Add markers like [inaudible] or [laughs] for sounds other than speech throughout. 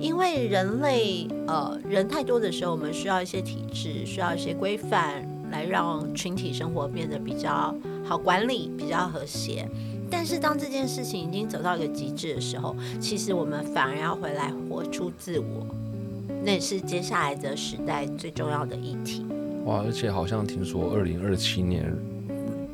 因为人类呃人太多的时候，我们需要一些体制，需要一些规范，来让群体生活变得比较好管理，比较和谐。但是当这件事情已经走到一个极致的时候，其实我们反而要回来活出自我，那也是接下来的时代最重要的议题。哇，而且好像听说二零二七年。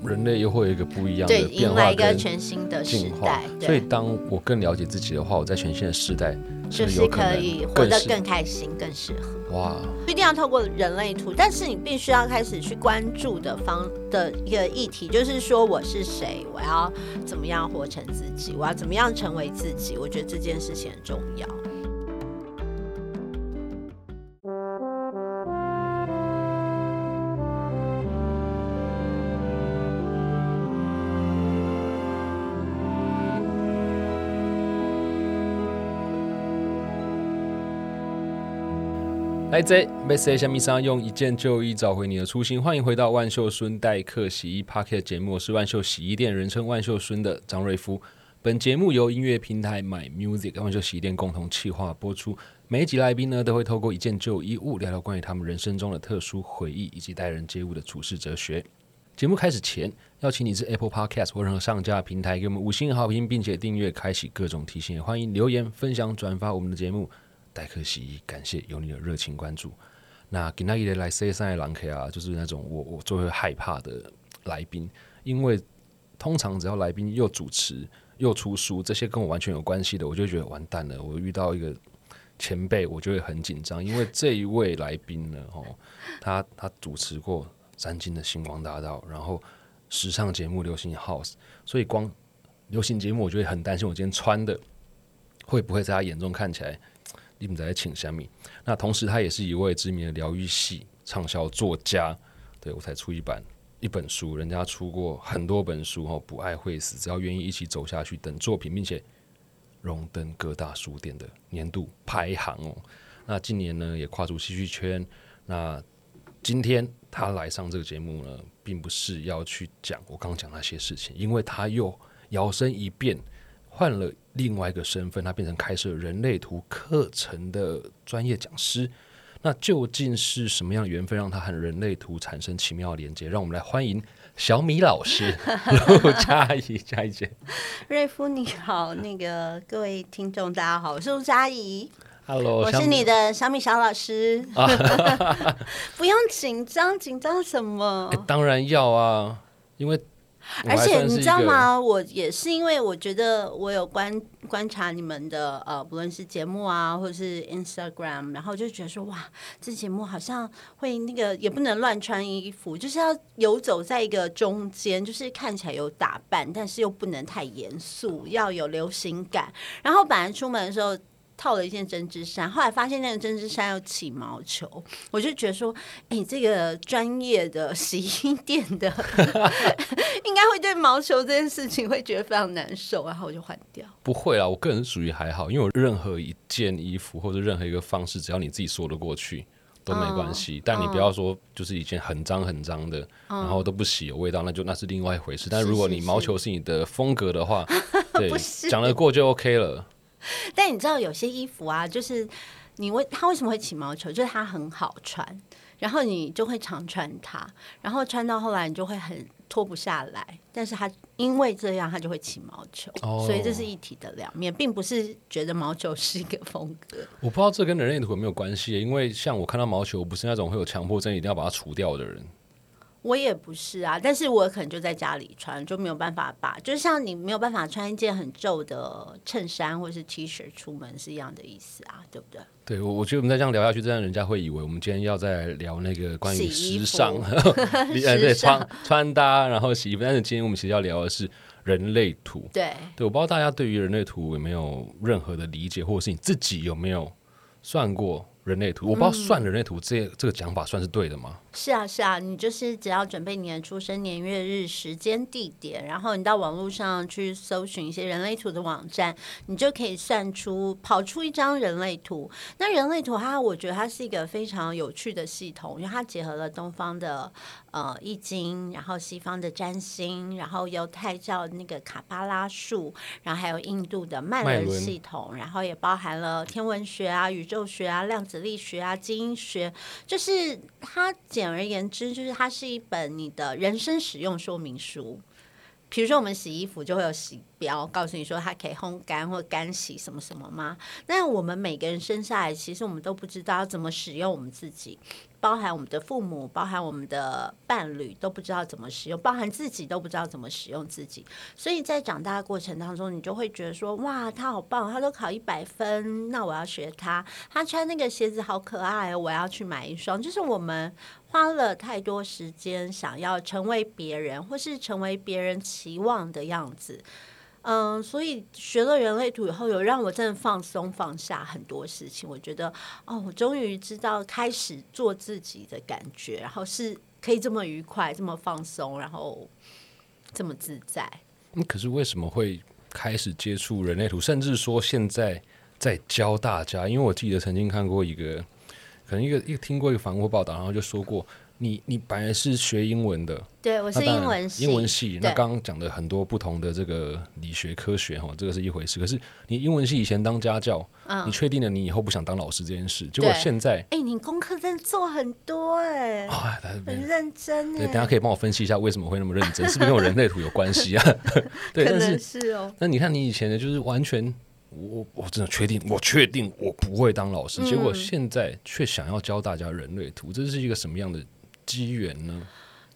人类又会有一个不一样对的变迎来一个化跟全新的时进化代，，所以，当我更了解自己的话，我在全新的时代是就是不是可可以活得更开心、更适合。哇，不一定要透过人类图，但是你必须要开始去关注的方的一个议题，就是说我是谁，我要怎么样活成自己，我要怎么样成为自己。我觉得这件事情很重要。来这 m e s s a 下面用一件旧衣找回你的初心，欢迎回到万秀孙代客洗衣 Pocket 节目，我是万秀洗衣店人称万秀孙的张瑞夫。本节目由音乐平台 My Music 万秀洗衣店共同企划播出。每一集来宾呢，都会透过一件旧衣物聊聊关于他们人生中的特殊回忆，以及待人接物的处事哲学。节目开始前，邀请你至 Apple Podcast 或任何上架平台给我们五星好评，并且订阅，开启各种提醒。欢迎留言、分享、转发我们的节目。代客洗衣，感谢有你的热情关注。那给那一来 say 上来狼 K 啊，就是那种我我最会害怕的来宾，因为通常只要来宾又主持又出书，这些跟我完全有关系的，我就觉得完蛋了。我遇到一个前辈，我就会很紧张，因为这一位来宾呢，哦，他他主持过三金的星光大道，然后时尚节目流行 House，所以光流行节目我就会很担心，我今天穿的会不会在他眼中看起来。你们在请虾米？那同时，他也是一位知名的疗愈系畅销作家。对我才出一版一本书，人家出过很多本书哦，不爱会死，只要愿意一起走下去等作品，并且荣登各大书店的年度排行哦。那今年呢，也跨出戏剧圈。那今天他来上这个节目呢，并不是要去讲我刚刚讲那些事情，因为他又摇身一变。换了另外一个身份，他变成开设人类图课程的专业讲师。那究竟是什么样的缘分让他和人类图产生奇妙的连接？让我们来欢迎小米老师 [laughs] 陆佳怡，佳怡姐。瑞夫你好，那个各位听众大家好，我是陆佳怡，Hello，我是你的小米小老师。[laughs] [laughs] 不用紧张，紧张什么？欸当然要啊，因为我而且你？知道吗？我也是因为我觉得我有观观察你们的呃，不论是节目啊，或者是 Instagram，然后就觉得说哇，这节目好像会那个也不能乱穿衣服，就是要游走在一个中间，就是看起来有打扮，但是又不能太严肃，要有流行感。然后本来出门的时候。套了一件针织衫，后来发现那个针织衫有起毛球，我就觉得说，哎、这个专业的洗衣店的 [laughs] 应该会对毛球这件事情会觉得非常难受，然后我就换掉。不会啦，我个人属于还好，因为我任何一件衣服或者任何一个方式，只要你自己说得过去。都没关系，但你不要说就是一件很脏很脏的，然后都不洗有味道，那就那是另外一回事。但如果你毛球是你的风格的话，[laughs] 对，讲得过就 OK 了。[laughs] 但你知道有些衣服啊，就是你为它为什么会起毛球，就是它很好穿，然后你就会常穿它，然后穿到后来你就会很脱不下来。但是它因为这样，它就会起毛球，哦所以这是一体的两面，并不是觉得毛球是一个风格。我不知道这跟人类图有没有关系，因为像我看到毛球，我不是那种会有强迫症一定要把它除掉的人。我也不是啊，但是我可能就在家里穿，就没有办法把，就像你没有办法穿一件很皱的衬衫或是 T 恤出门是一样的意思啊，对不对？对，我我觉得我们再这样聊下去，这样人家会以为我们今天要在聊那个关于 [laughs] [laughs] 时尚，呃对穿穿搭，然后洗衣服。但是今天我们其实要聊的是人类图。对，对，我不知道大家对于人类图有没有任何的理解，或者是你自己有没有算过人类图，我不知道算人类图这这个讲法算是对的吗？是啊，是啊，你就是只要准备你的出生年月日、时间、地点，然后你到网络上去搜寻一些人类图的网站，你就可以算出跑出一张人类图。那人类图它，我觉得它是一个非常有趣的系统，因为它结合了东方的呃易经，然后西方的占星，然后犹太教那个卡巴拉术，然后还有印度的脉轮系统，然后也包含了天文学啊、宇宙学啊、量子力学啊、基因学，就是它简而言之，就是它是一本你的人生使用说明书。比如说，我们洗衣服就会有洗标，告诉你说它可以烘干或干洗什么什么吗？那我们每个人生下来，其实我们都不知道怎么使用我们自己。包含我们的父母，包含我们的伴侣都不知道怎么使用，包含自己都不知道怎么使用自己。所以在长大的过程当中，你就会觉得说：哇，他好棒，他都考一百分，那我要学他。他穿那个鞋子好可爱，我要去买一双。就是我们花了太多时间想要成为别人，或是成为别人期望的样子。嗯，所以学了人类图以后，有让我真的放松放下很多事情。我觉得，哦，我终于知道开始做自己的感觉，然后是可以这么愉快、这么放松，然后这么自在。嗯，可是为什么会开始接触人类图，甚至说现在在教大家？因为我记得曾经看过一个，可能一个一个听过一个访问报道，然后就说过。你你本来是学英文的，对我是英文系，英文系。那刚刚讲的很多不同的这个理学科学哈，这个是一回事。可是你英文系以前当家教，你确定了你以后不想当老师这件事？结果现在，哎，你功课真的做很多哎，很认真。对，等下可以帮我分析一下为什么会那么认真，是不是跟我人类图有关系啊？[laughs] 对，可能是哦。那你看你以前的就是完全，我我真的确定，我确定我不会当老师。结果现在却想要教大家人类图，这是一个什么样的？机缘呢？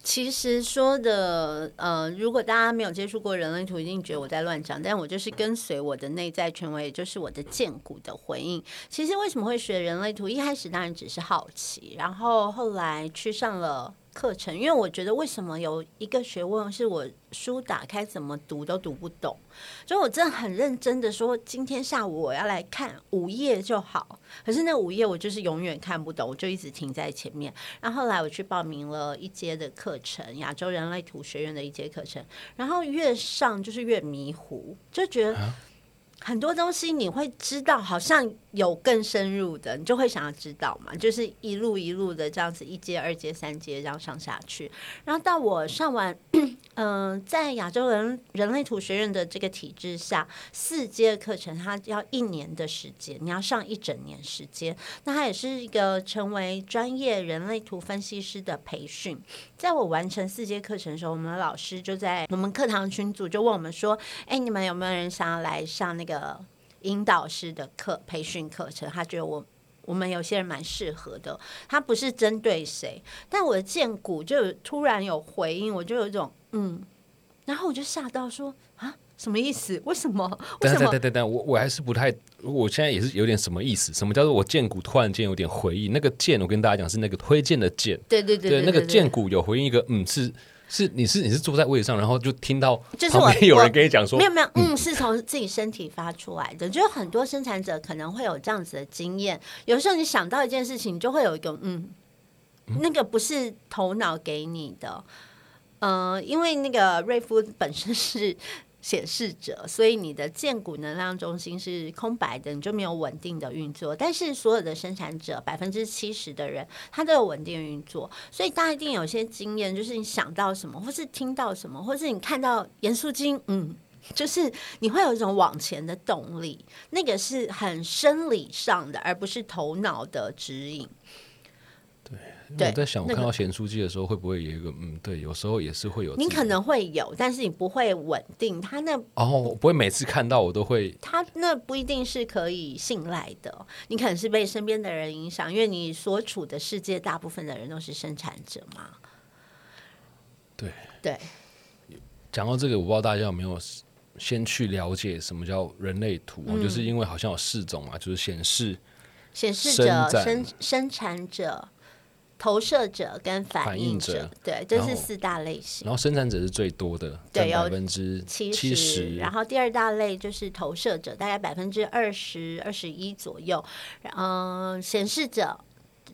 其实说的，呃，如果大家没有接触过人类图，一定觉得我在乱讲。但我就是跟随我的内在权威，就是我的剑骨的回应。其实为什么会学人类图？一开始当然只是好奇，然后后来去上了。课程，因为我觉得为什么有一个学问是我书打开怎么读都读不懂，所以我真的很认真的说，今天下午我要来看五页就好。可是那五页我就是永远看不懂，我就一直停在前面。然后后来我去报名了一阶的课程，亚洲人类图学院的一阶课程，然后越上就是越迷糊，就觉得。很多东西你会知道，好像有更深入的，你就会想要知道嘛。就是一路一路的这样子，一阶、二阶、三阶这样上下去。然后到我上完，嗯，在亚洲人人类图学院的这个体制下，四阶课程它要一年的时间，你要上一整年时间。那它也是一个成为专业人类图分析师的培训。在我完成四阶课程的时候，我们的老师就在我们课堂群组就问我们说：“哎，你们有没有人想要来上那个？”引导师的课培训课程，他觉得我我们有些人蛮适合的。他不是针对谁，但我的剑骨就突然有回应，我就有一种嗯，然后我就吓到说啊，什么意思？为什么？等等等等等，我我还是不太，我现在也是有点什么意思？什么叫做我剑骨突然间有点回忆？那个剑，我跟大家讲是那个推荐的剑，对对对，那个剑骨有回应一个嗯是。是你是你是坐在位置上，然后就听到旁边有人跟你讲说，没有没有，嗯，是从自己身体发出来的。就是很多生产者可能会有这样子的经验，有时候你想到一件事情，你就会有一个嗯，那个不是头脑给你的，嗯，因为那个瑞夫本身是。显示者，所以你的建骨能量中心是空白的，你就没有稳定的运作。但是所有的生产者，百分之七十的人，他都有稳定运作。所以大家一定有些经验，就是你想到什么，或是听到什么，或是你看到严肃金，嗯，就是你会有一种往前的动力，那个是很生理上的，而不是头脑的指引。我在想，我看到咸书记的时候，会不会有一个嗯，对，有时候也是会有。你可能会有，但是你不会稳定。他那哦，不会每次看到我都会。他那不一定是可以信赖的，你可能是被身边的人影响，因为你所处的世界大部分的人都是生产者嘛。对对。讲到这个，我不知道大家有没有先去了解什么叫人类图？就是因为好像有四种嘛，就是显示显示者、生生产者。投射者跟反反应应者，对，这是四大类型。然后生产者是最多的，占对有百分之七十，然后第二大类就是投射者，大概百分之二十二十一左右，嗯，显示者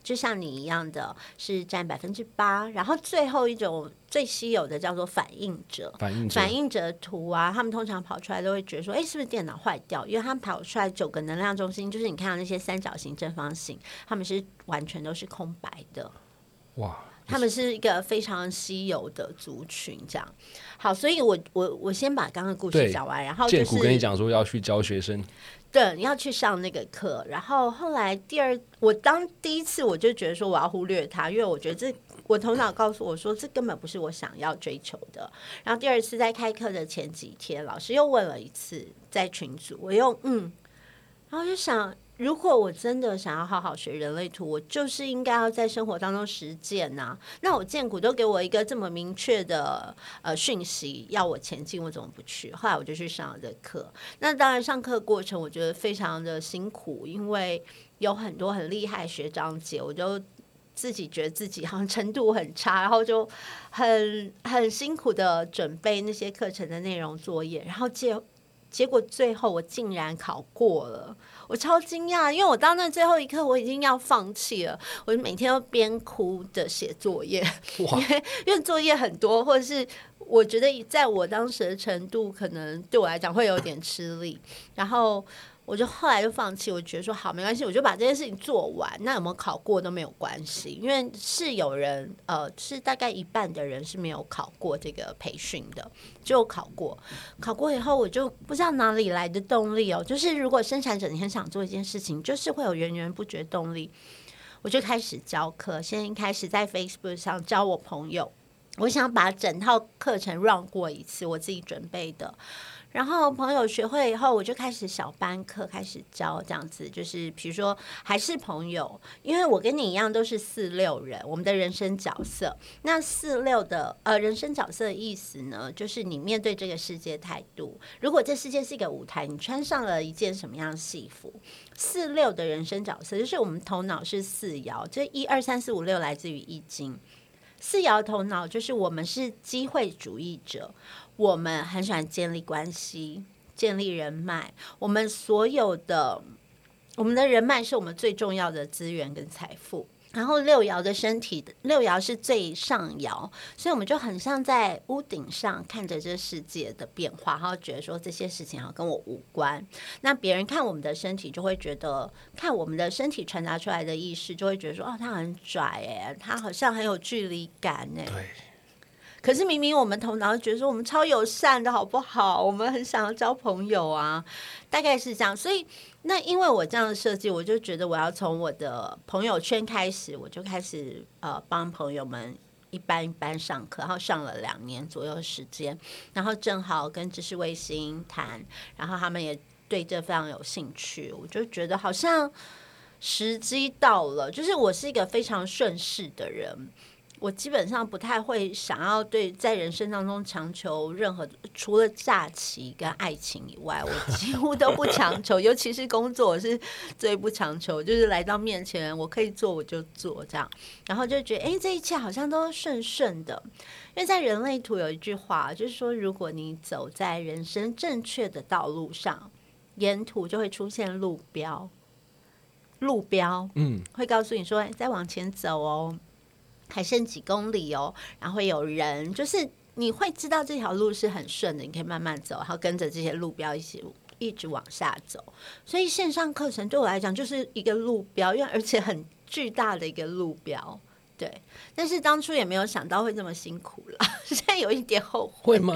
就像你一样的是占百分之八，然后最后一种最稀有的叫做反应者。反应者反应者图啊，他们通常跑出来都会觉得说，哎，是不是电脑坏掉？因为他们跑出来九个能量中心，就是你看到那些三角形、正方形，他们是完全都是空白的。哇，他们是一个非常稀有的族群，这样。好，所以我我我先把刚刚故事讲完，然后就建谷跟你讲说要去教学生，对你要去上那个课，然后后来第二，我当第一次我就觉得说我要忽略他，因为我觉得这我头脑告诉我说这根本不是我想要追求的。然后第二次在开课的前几天，老师又问了一次在群组，我又嗯，然后就想。如果我真的想要好好学人类图，我就是应该要在生活当中实践呐、那我建股都给我一个这么明确的呃讯息，要我前进，我怎么不去？后来我就去上了这课。那当然，上课过程我觉得非常的辛苦，因为有很多很厉害学长姐，我就自己觉得自己好像程度很差，然后就很很辛苦的准备那些课程的内容作业，然后结结果最后我竟然考过了，我超惊讶，因为我到那最后一刻我已经要放弃了，我就每天都边哭的写作业，因为因为作业很多，或者是我觉得在我当时的程度，可能对我来讲会有点吃力，然后我就后来就放弃，我觉得说好没关系，我就把这件事情做完，那有没有考过都没有关系，因为是有人呃是大概一半的人是没有考过这个培训的，就考过，考过以后我就不知道哪里来的动力哦，就是如果生产者你很想做一件事情，就是会有源源不绝动力。我就开始教课，现在开始在 Facebook 上教我朋友。我想把整套课程 run 过一次，我自己准备的。然后朋友学会以后，我就开始小班课开始教，这样子就是比如说还是朋友，因为我跟你一样都是四六人，我们的人生角色。那四六的呃人生角色的意思呢，就是你面对这个世界态度。如果这世界是一个舞台，你穿上了一件什么样的戏服？四六的人生角色就是我们头脑是四爻，这一二三四五六来自于易经。四摇头脑就是我们是机会主义者，我们很喜欢建立关系、建立人脉，我们所有的我们的人脉是我们最重要的资源跟财富。然后六爻的身体，六爻是最上爻，所以我们就很像在屋顶上看着这世界的变化，然后觉得说这些事情好跟我无关。那别人看我们的身体，就会觉得看我们的身体传达出来的意识，就会觉得说哦，他很拽哎，他好像很有距离感哎。对，可是明明我们头脑觉得说我们超友善的好不好？我们很想要交朋友啊，大概是这样。所以那因为我这样的设计，我就觉得我要从我的朋友圈开始，我就开始呃帮朋友们。一班一班上课，然后上了两年左右时间，然后正好跟知识卫星谈，然后他们也对这非常有兴趣，我就觉得好像时机到了。就是我是一个非常顺势的人，我基本上不太会想要对在人生当中强求任何，除了假期跟爱情以外，我几乎都不强求，尤其是工作，我是最不强求，就是来到面前我可以做我就做这样，然后就觉得哎、诶这一切好像都顺顺的，因为在人类图有一句话，就是说如果你走在人生正确的道路上，沿途就会出现路标，路标嗯，会告诉你说哎再往前走哦。还剩几公里哦，然后会有人，就是你会知道这条路是很顺的，你可以慢慢走，然后跟着这些路标一起一直往下走。所以线上课程对我来讲就是一个路标，因为而且很巨大的一个路标。对，但是当初也没有想到会这么辛苦了，[laughs] 现在有一点后悔。会吗？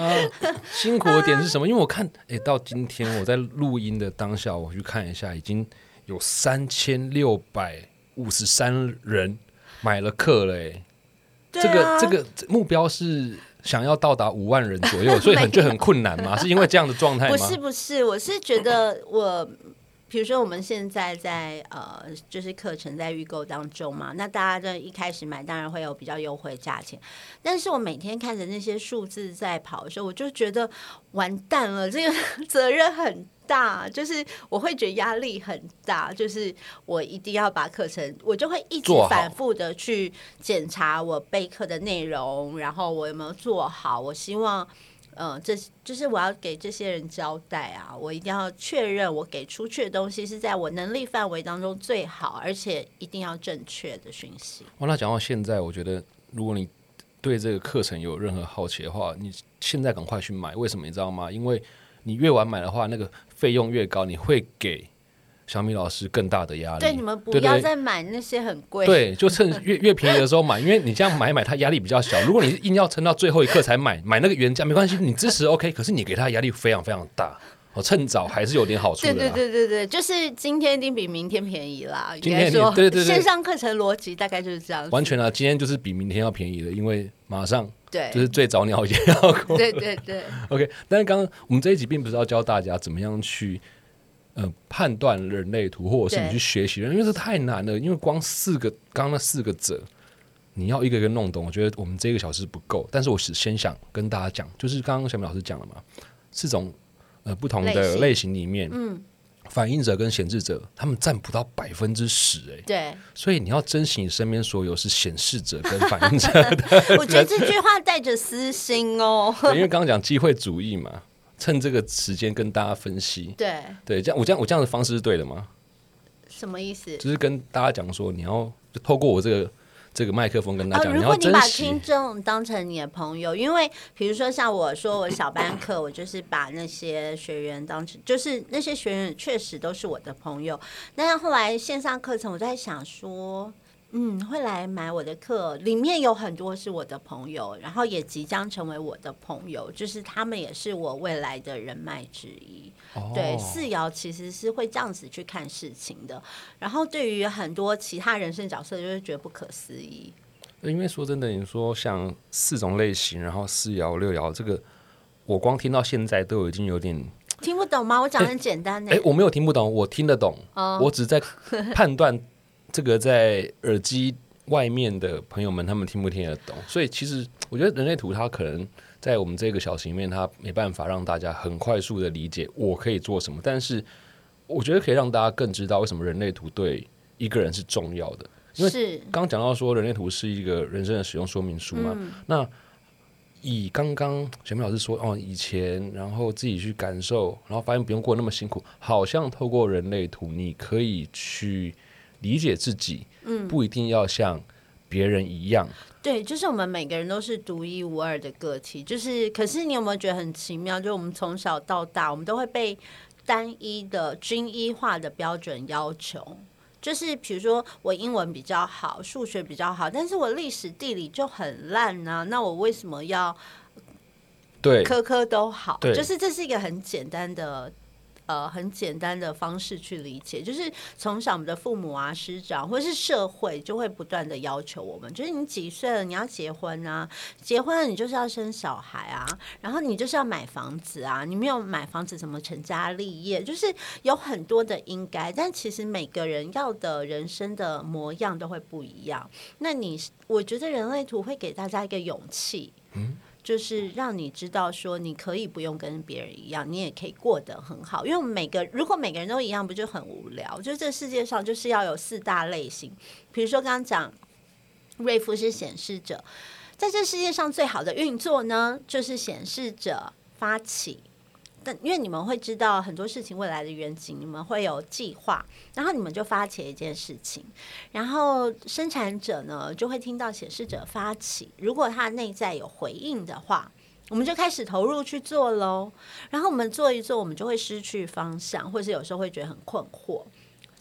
辛苦的点是什么？因为我看，诶，到今天我在录音的当下，我去看一下，已经有三千六百五十三人买了课了，诶。对这个啊这个目标是想要到达五万人左右，[laughs] 所以很就很困难嘛？是因为这样的状态吗？不是不是，我是觉得我，比如说我们现在在呃，就是课程在预购当中嘛，那大家在一开始买当然会有比较优惠价钱，但是我每天看着那些数字在跑的时候，我就觉得完蛋了，这个 [laughs] 责任很。大，就是我会觉得压力很大，就是我一定要把课程，我就会一直反复的去检查我备课的内容，然后我有没有做好，我希望。嗯，这就是我要给这些人交代啊！我一定要确认我给出去的东西是在我能力范围当中最好，而且一定要正确的讯息。哇，那讲到现在，我觉得如果你对这个课程有任何好奇的话，你现在赶快去买。为什么你知道吗？因为你越晚买的话，那个费用越高，你会给小米老师更大的压力。对，你们不要再买那些很贵。对，就趁越越便宜的时候买，因为你这样买买，它压力比较小。如果你硬要撑到最后一刻才买，买那个原价没关系，你支持 OK，可是你给他压力非常非常大。哦，趁早还是有点好处的对。对对对对，就是今天一定比明天便宜啦。应今天该说，对对对线上课程逻辑大概就是这样。完全啊，今天就是比明天要便宜的，因为马上对，就是最早鸟也要过。对对对 [laughs] OK，但是刚刚我们这一集并不是要教大家怎么样去呃判断人类图，或者是你去学习人，因为这太难了。因为光四个刚刚那四个者，你要一个一个弄懂，我觉得我们这一个小时不够。但是我是先想跟大家讲，就是刚刚小明老师讲了嘛，四种呃不同的类型里面，嗯，反应者跟显示者，他们占不到百分之十哎，对，所以你要珍惜你身边所有是显示者跟反应者 [laughs] 的我觉得这句话带着私心哦。[laughs] 因为刚刚讲机会主义嘛，趁这个时间跟大家分析。对，对，这样我这样我这样的方式是对的吗？什么意思？就是跟大家讲说，你要就透过我这个这个麦克风跟大家哦，讲，如要果你把听。众当成你的朋友，因为比如说像我说我小班课，[laughs] 我就是把那些学员当成，就是那些学员确实都是我的朋友。那后来线上课程，我在想说。嗯，会来买我的课，里面有很多是我的朋友，然后也即将成为我的朋友，就是他们也是我未来的人脉之一。哦对，四爻其实是会这样子去看事情的。然后对于很多其他人生角色，就会觉得不可思议。因为说真的，你说像四种类型，然后四爻六爻这个，我光听到现在都已经有点，听不懂吗？我讲很简单呢、哎，我没有听不懂，我听得懂，哦我只在判断这个在耳机外面的朋友们他们听不听得懂。所以其实我觉得人类图它可能在我们这个小型里面，它没办法让大家很快速的理解我可以做什么，但是我觉得可以让大家更知道为什么人类图对一个人是重要的。因为刚刚讲到说人类图是一个人生的使用说明书嘛，嗯那以刚刚小明老师说哦，以前然后自己去感受，然后发现不用过那么辛苦，好像透过人类图，你可以去理解自己，嗯，不一定要像别人一样，对，就是我们每个人都是独一无二的个体。就是，可是你有没有觉得很奇妙？就我们从小到大，我们都会被单一的均一化的标准要求。就是比如说，我英文比较好，数学比较好，但是我历史地理就很烂呢、那我为什么要对，科科都好？对就是这是一个很简单的。呃，很简单的方式去理解，就是从小我们的父母啊、师长或者是社会，就会不断的要求我们，就是你几岁了，你要结婚啊，结婚了你就是要生小孩啊，然后你就是要买房子啊，你没有买房子怎么成家立业？就是有很多的应该，但其实每个人要的人生的模样都会不一样。那你，我觉得人类图会给大家一个勇气，就是让你知道说，你可以不用跟别人一样，你也可以过得很好。因为每个如果每个人都一样，不就很无聊？就这世界上就是要有四大类型，比如说刚刚讲瑞夫是显示者，在这世界上最好的运作呢，就是显示者发起。但因为你们会知道很多事情未来的远景，你们会有计划，然后你们就发起一件事情，然后生产者呢就会听到显示者发起，如果他内在有回应的话，我们就开始投入去做喽。然后我们做一做，我们就会失去方向，或是有时候会觉得很困惑。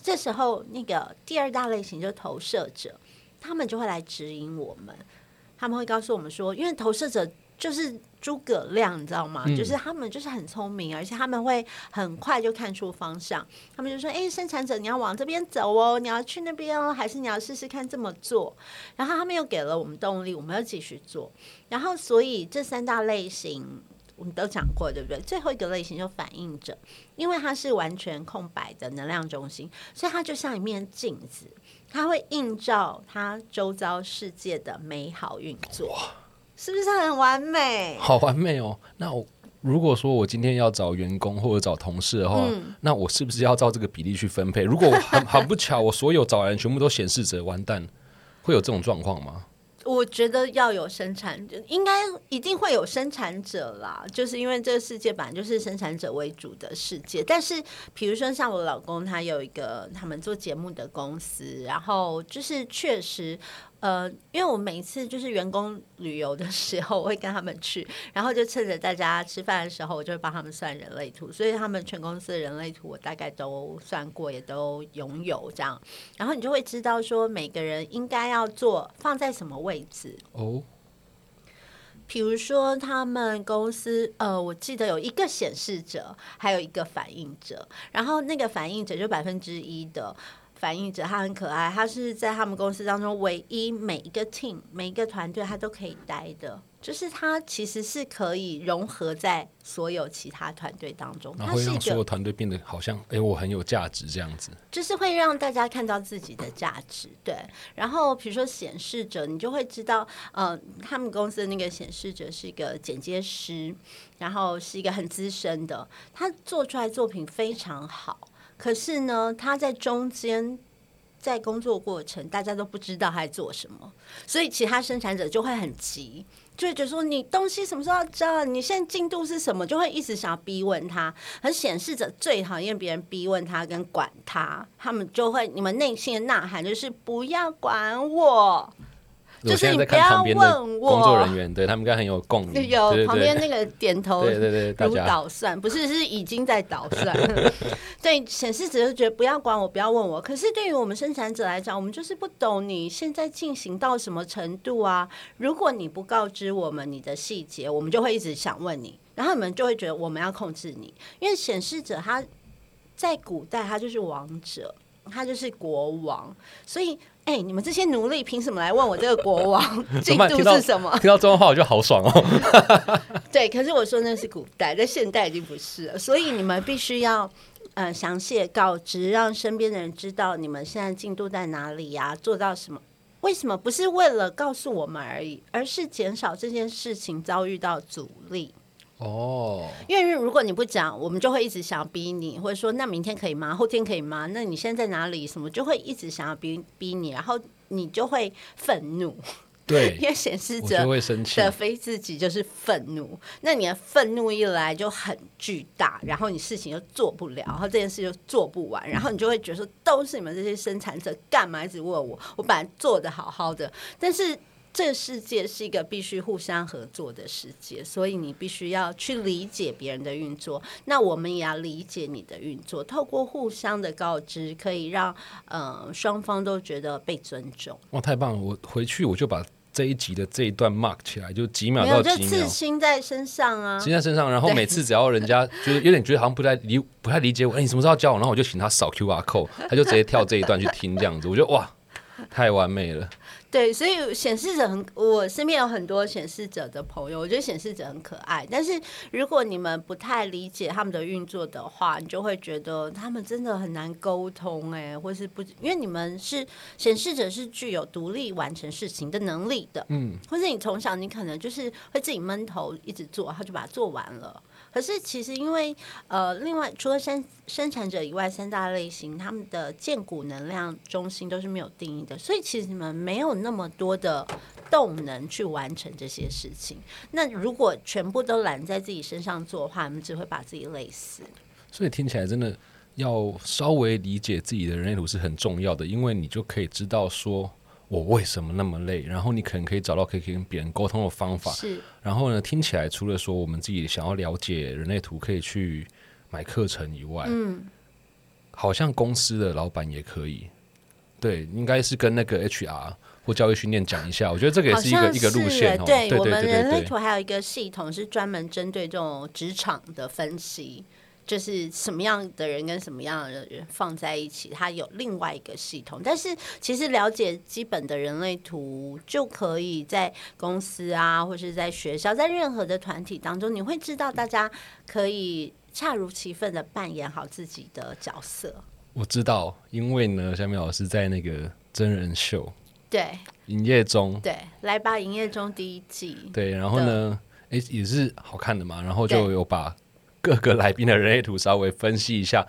这时候，那个第二大类型就是投射者，他们就会来指引我们，他们会告诉我们说，因为投射者就是诸葛亮，你知道吗？嗯就是他们就是很聪明，而且他们会很快就看出方向。他们就说：“哎、生产者，你要往这边走哦，你要去那边哦，还是你要试试看这么做？”然后他们又给了我们动力，我们要继续做。然后，所以这三大类型我们都讲过，对不对？最后一个类型就反应者，因为它是完全空白的能量中心，所以它就像一面镜子，它会映照它周遭世界的美好运作。是不是很完美？好完美哦。那我如果说我今天要找员工或者找同事的话，嗯那我是不是要照这个比例去分配？如果我很 [laughs] 很不巧，我所有找人全部都显示者，完蛋，会有这种状况吗？我觉得要有生产者，应该一定会有生产者啦，就是因为这个世界本来就是生产者为主的世界。但是，比如说像我老公，他有一个他们做节目的公司，然后就是确实。呃，因为我每一次就是员工旅游的时候，我会跟他们去，然后就趁着大家吃饭的时候，我就会帮他们算人类图，所以他们全公司的人类图我大概都算过，也都拥有这样。然后你就会知道说每个人应该要做放在什么位置。哦，比如说，他们公司呃，我记得有一个显示者，还有一个反应者，然后那个反应者就百分之一的反映者，他很可爱，他是在他们公司当中唯一每一个 team 每一个团队他都可以待的，就是他其实是可以融合在所有其他团队当中，然后让所有团队变得好像，哎、我很有价值这样子。就是会让大家看到自己的价值，对。然后比如说显示者，你就会知道，呃，他们公司的那个显示者是一个剪接师，然后是一个很资深的，他做出来作品非常好。可是呢，他在中间在工作过程，大家都不知道他在做什么，所以其他生产者就会很急。就会觉得说你东西什么时候要交啊？你现在进度是什么？就会一直想要逼问他。很显示者最讨厌别人逼问他跟管他，他们就会你们内心的呐喊就是不要管我。就是你不要问我工作人员，对他们应该很有共鸣。有旁边那个点头，对对对，大如家捣蒜，不是是已经在捣蒜。对，显示者就觉得不要管我，不要问我。可是对于我们生产者来讲，我们就是不懂你现在进行到什么程度啊。如果你不告知我们你的细节，我们就会一直想问你，然后你们就会觉得我们要控制你，因为显示者他在古代他就是王者，他就是国王，所以。哎、你们这些奴隶凭什么来问我这个国王 [laughs] 进度是什么？[laughs] 听到这种话我就好爽哦。[laughs] 对，可是我说那是古代，在现代已经不是了，所以你们必须要呃详细的告知，让身边的人知道你们现在进度在哪里呀、做到什么。为什么不是为了告诉我们而已，而是减少这件事情遭遇到阻力？哦，因为如果你不讲，我们就会一直想要逼你，或者说那明天可以吗？后天可以吗？那你现在在哪里？什么就会一直想要逼逼你，然后你就会愤怒，对因，为显示者我就会生气。的非自己就是愤怒，那你的愤怒一来就很巨大，然后你事情又做不了，然后这件事就做不完，然后你就会觉得说都是你们这些生产者干嘛一直问我？我本来做的好好的，但是这个世界是一个必须互相合作的世界，所以你必须要去理解别人的运作，那我们也要理解你的运作，透过互相的告知，可以让呃双方都觉得被尊重。哇，太棒了！我回去我就把这一集的这一段 mark 起来，就几秒到几秒。青在身上啊，记在身上，然后每次只要人家就是有点觉得好像不太理不太理解我，哎、你什么时候要教我？然后我就请他扫 QR code，他就直接跳这一段去听这样子，我觉得哇，太完美了。对，所以显示者很，我身边有很多显示者的朋友，我觉得显示者很可爱。但是如果你们不太理解他们的运作的话，你就会觉得他们真的很难沟通，哎，或是不，因为你们是显示者，是具有独立完成事情的能力的，嗯，或是你从小你可能就是会自己闷头一直做，然后就把它做完了。可是其实因为呃，另外除了生生产者以外，三大类型他们的建股能量中心都是没有定义的，所以其实你们没有那么多的动能去完成这些事情。那如果全部都揽在自己身上做的话，你们只会把自己累死。所以听起来真的要稍微理解自己的人类图是很重要的，因为你就可以知道说我为什么那么累，然后你可能可以找到可以跟别人沟通的方法。是然后呢，听起来除了说我们自己想要了解人类图可以去买课程以外，嗯，好像公司的老板也可以。对，应该是跟那个 HR 或教育训练讲一下，我觉得这个也是一个像一个路线哦。对对我们人类对图还有一个系统是专门针对这种职场的分析。就是什么样的人跟什么样的人放在一起，它有另外一个系统。但是其实了解基本的人类图，就可以在公司啊，或是在学校，在任何的团体当中，你会知道大家可以恰如其分的扮演好自己的角色。我知道，因为呢，下面老师在那个真人秀对《营业中》对，来吧，营业中第一季，对，然后呢，哎、也是好看的嘛，然后就有把各个来宾的人类图稍微分析一下，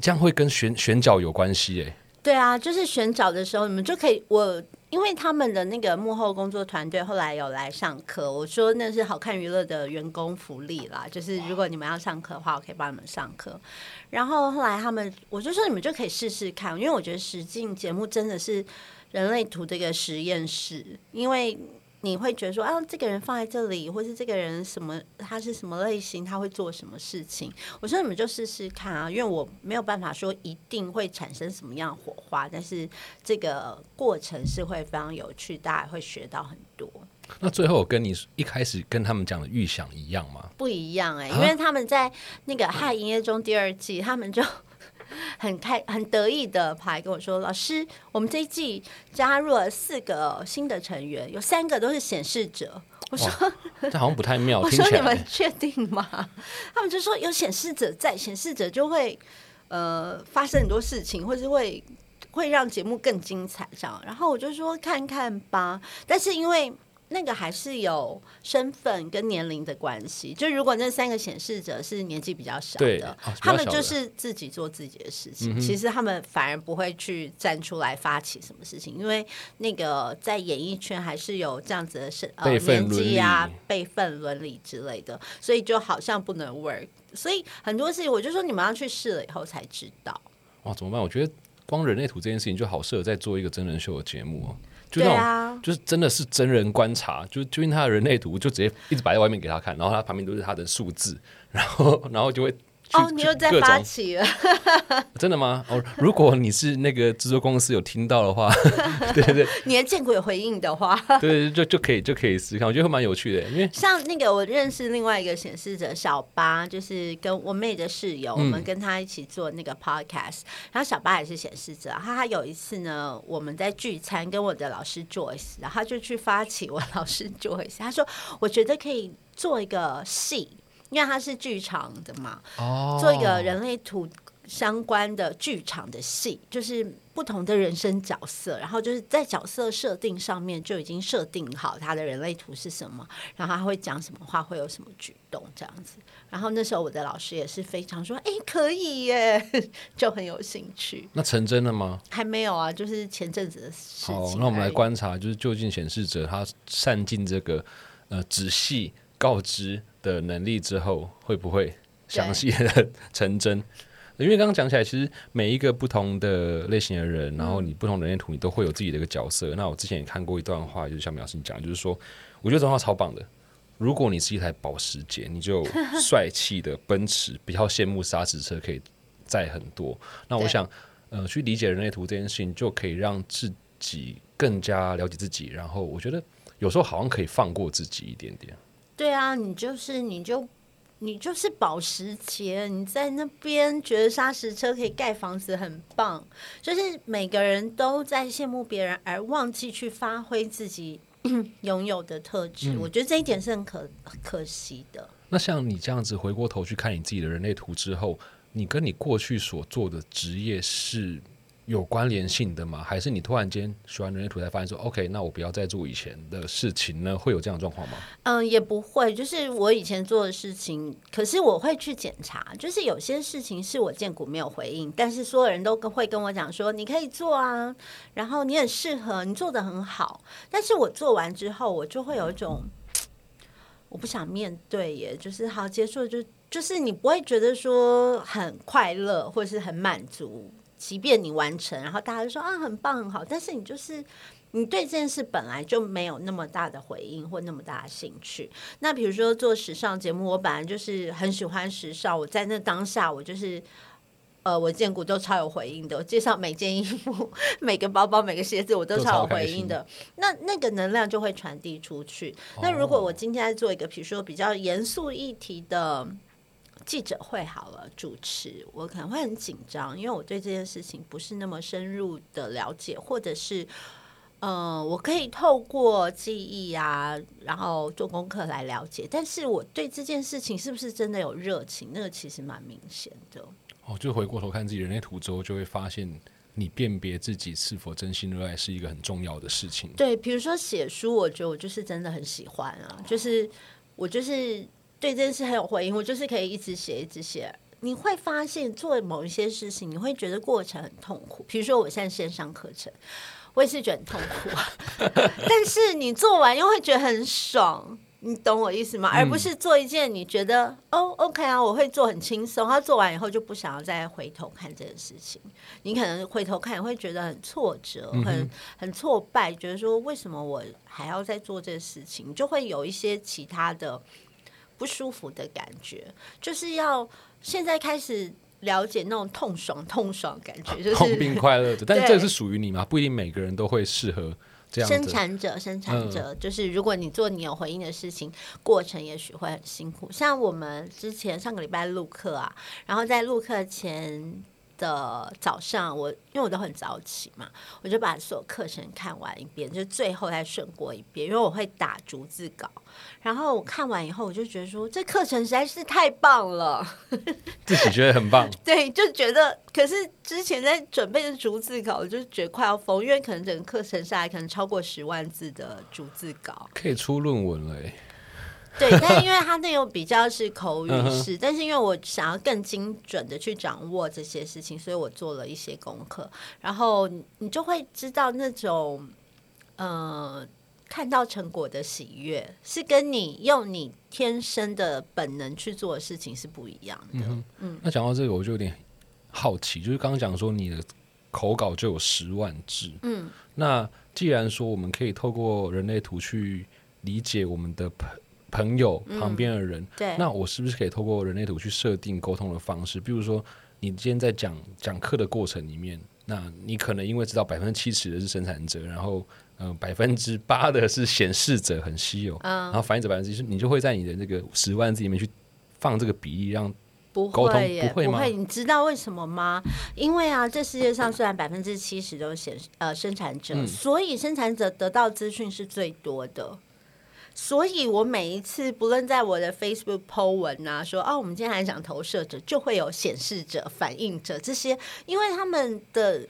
这样会跟选选角有关系哎。对啊，就是选角的时候，你们就可以我。因为他们的那个幕后工作团队后来有来上课，我说那是好看娱乐的员工福利啦，就是如果你们要上课的话，我可以帮你们上课。然后后来他们，我就说你们就可以试试看，因为我觉得实境节目真的是人类图这个实验室，因为你会觉得说啊，这个人放在这里，或是这个人什么，他是什么类型，他会做什么事情。我说你们就试试看啊，因为我没有办法说一定会产生什么样的火花，但是这个过程是会非常有趣，大家会学到很多。那最后我跟你一开始跟他们讲的预想一样吗？不一样哎、啊因为他们在那个《嗨营业中》第二季，他们就很开很得意的跑来跟我说：“老师，我们这一季加入了四个新的成员，有三个都是显示者。”我说这好像不太：“妙，[laughs] 我说你们确定吗？”他们就说有显示者在，显示者就会呃发生很多事情，或是会会让节目更精彩这样。然后我就说看看吧，但是因为。那个还是有身份跟年龄的关系，就如果那三个显示者是年纪比较小的，他们就是自己做自己的事情。嗯其实他们反而不会去站出来发起什么事情，因为那个在演艺圈还是有这样子的身呃年纪啊辈分伦理之类的，所以就好像不能 work。所以很多事情，我就说你们要去试了以后才知道。哇，怎么办？我觉得光人类图这件事情就好适合在做一个真人秀的节目哦，就那种、就是真的是真人观察，就就因他的人类图就直接一直摆在外面给他看，然后他旁边都是他的数字，然后然后就会去哦，你又在发起了，[laughs] 真的吗？哦，如果你是那个制作公司有听到的话，[laughs] 对对对。你的见鬼回应的话，[laughs] 对，就就可以就可以试试看，我觉得会蛮有趣的，因为像那个我认识另外一个显示者小八，就是跟我妹的室友，我们跟他一起做那个 podcast，然后小八也是显示者，然后他有一次呢，我们在聚餐，跟我的老师 Joyce，然后他就去发起我老师 Joyce，他说我觉得可以做一个戏，因为他是剧场的嘛，哦做一个人类图相关的剧场的戏，就是不同的人生角色，然后就是在角色设定上面就已经设定好他的人类图是什么，然后他会讲什么话，会有什么举动这样子。然后那时候我的老师也是非常说：“哎、可以耶，[laughs] 就很有兴趣。那成真了吗？”还没有啊，就是前阵子的事情。好，那我们来。观察，就是就近显示者他善尽这个呃仔细告知的能力之后，会不会详细的成真？[laughs] 因为刚刚讲起来，其实每一个不同的类型的人，然后你不同人类图，你都会有自己的一个角色。那我之前也看过一段话，就是像苗信讲，就是说，我觉得这段话超棒的。如果你是一台保时捷，你就帅气的奔驰，比较羡慕沙石车可以载很多。那我想，呃，去理解人类图这件事情，就可以让自己更加了解自己。然后，我觉得有时候好像可以放过自己一点点。对啊，你就是你就你就是保时捷，你在那边觉得砂石车可以盖房子很棒，就是每个人都在羡慕别人，而忘记去发挥自己 [clears throat] 拥有的特质。嗯我觉得这一点是很可可惜的。那像你这样子回过头去看你自己的人类图之后，你跟你过去所做的职业是有关联性的吗？还是你突然间学完人类图才发现说，OK，那我不要再做以前的事情呢？会有这样的状况吗？嗯，也不会，就是我以前做的事情，可是我会去检查，就是有些事情是我建股没有回应，但是所有人都跟会跟我讲说你可以做啊，然后你很适合，你做的很好，但是我做完之后，我就会有一种我不想面对耶，就是好结束就就是你不会觉得说很快乐或是很满足，即便你完成，然后大家就说啊很棒很好，但是你就是。你对这件事本来就没有那么大的回应或那么大的兴趣。那比如说做时尚节目，我本来就是很喜欢时尚，我在那当下我就是。呃，我见过都超有回应的，我介绍每件衣服、[laughs] 每个包包、每个鞋子，我都都超有回应的。那那个能量就会传递出去。那如果我今天在做一个，比如说比较严肃议题的记者会，好了，主持，我可能会很紧张，因为我对这件事情不是那么深入的了解，或者是。呃，我可以透过记忆啊，然后做功课来了解，但是我对这件事情是不是真的有热情，那个其实蛮明显的。哦，就回过头看自己人类图之后，就会发现你辨别自己是否真心热爱是一个很重要的事情。对，比如说写书，我觉得我就是真的很喜欢啊，就是我就是对这件事很有回应，我就是可以一直写一直写。你会发现做某一些事情，你会觉得过程很痛苦。比如说我现在线上课程，我也是觉得很痛苦，[laughs] 但是你做完又会觉得很爽。你懂我意思吗？而不是做一件你觉得哦，OK 啊，我会做很轻松。他做完以后就不想要再回头看这件事情。你可能回头看会觉得很挫折，很很挫败，觉得说为什么我还要再做这个事情？就会有一些其他的不舒服的感觉。就是要现在开始了解那种痛爽、痛爽感觉，就是痛并快乐的。但是这是属于你吗？不一定每个人都会适合这样。生产者，生产者，就是如果你做你有回应的事情，过程也许会很辛苦。像我们之前上个礼拜录课啊，然后在录课前。的早上，我因为我都很早起嘛，我就把所有课程看完一遍，就最后再顺过一遍，因为我会打逐字稿。然后我看完以后，我就觉得说这课程实在是太棒了，[laughs] 自己觉得很棒。[laughs] 对，就觉得，可是之前在准备的逐字稿，我就觉得快要疯，因为可能整个课程下来，可能超过十万字的逐字稿，可以出论文了。对，但因为他那种比较是口语式，但是因为我想要更精准的去掌握这些事情，所以我做了一些功课，然后你就会知道那种呃看到成果的喜悦，是跟你用你天生的本能去做的事情是不一样的。嗯，那讲到这个，我就有点好奇，就是刚刚讲说你的口稿就有十万字，嗯，那既然说我们可以透过人类图去理解我们的朋。朋友旁边的人，对，那我是不是可以透过人类图去设定沟通的方式？比如说，你今天在讲讲课的过程里面，那你可能因为知道百分之七十的是生产者，然后嗯百分之八的是显示者很稀有，然后反映者百分之一，你就会在你的那个十万字里面去放这个比例，让不会不会吗？你知道为什么吗？因为啊，这世界上虽然百分之七十都是显呃生产者，所以生产者得到资讯是最多的。所以，我每一次不论在我的 Facebook po 文啊，说哦，我们今天还讲投射者，就会有显示者、反应者这些，因为他们的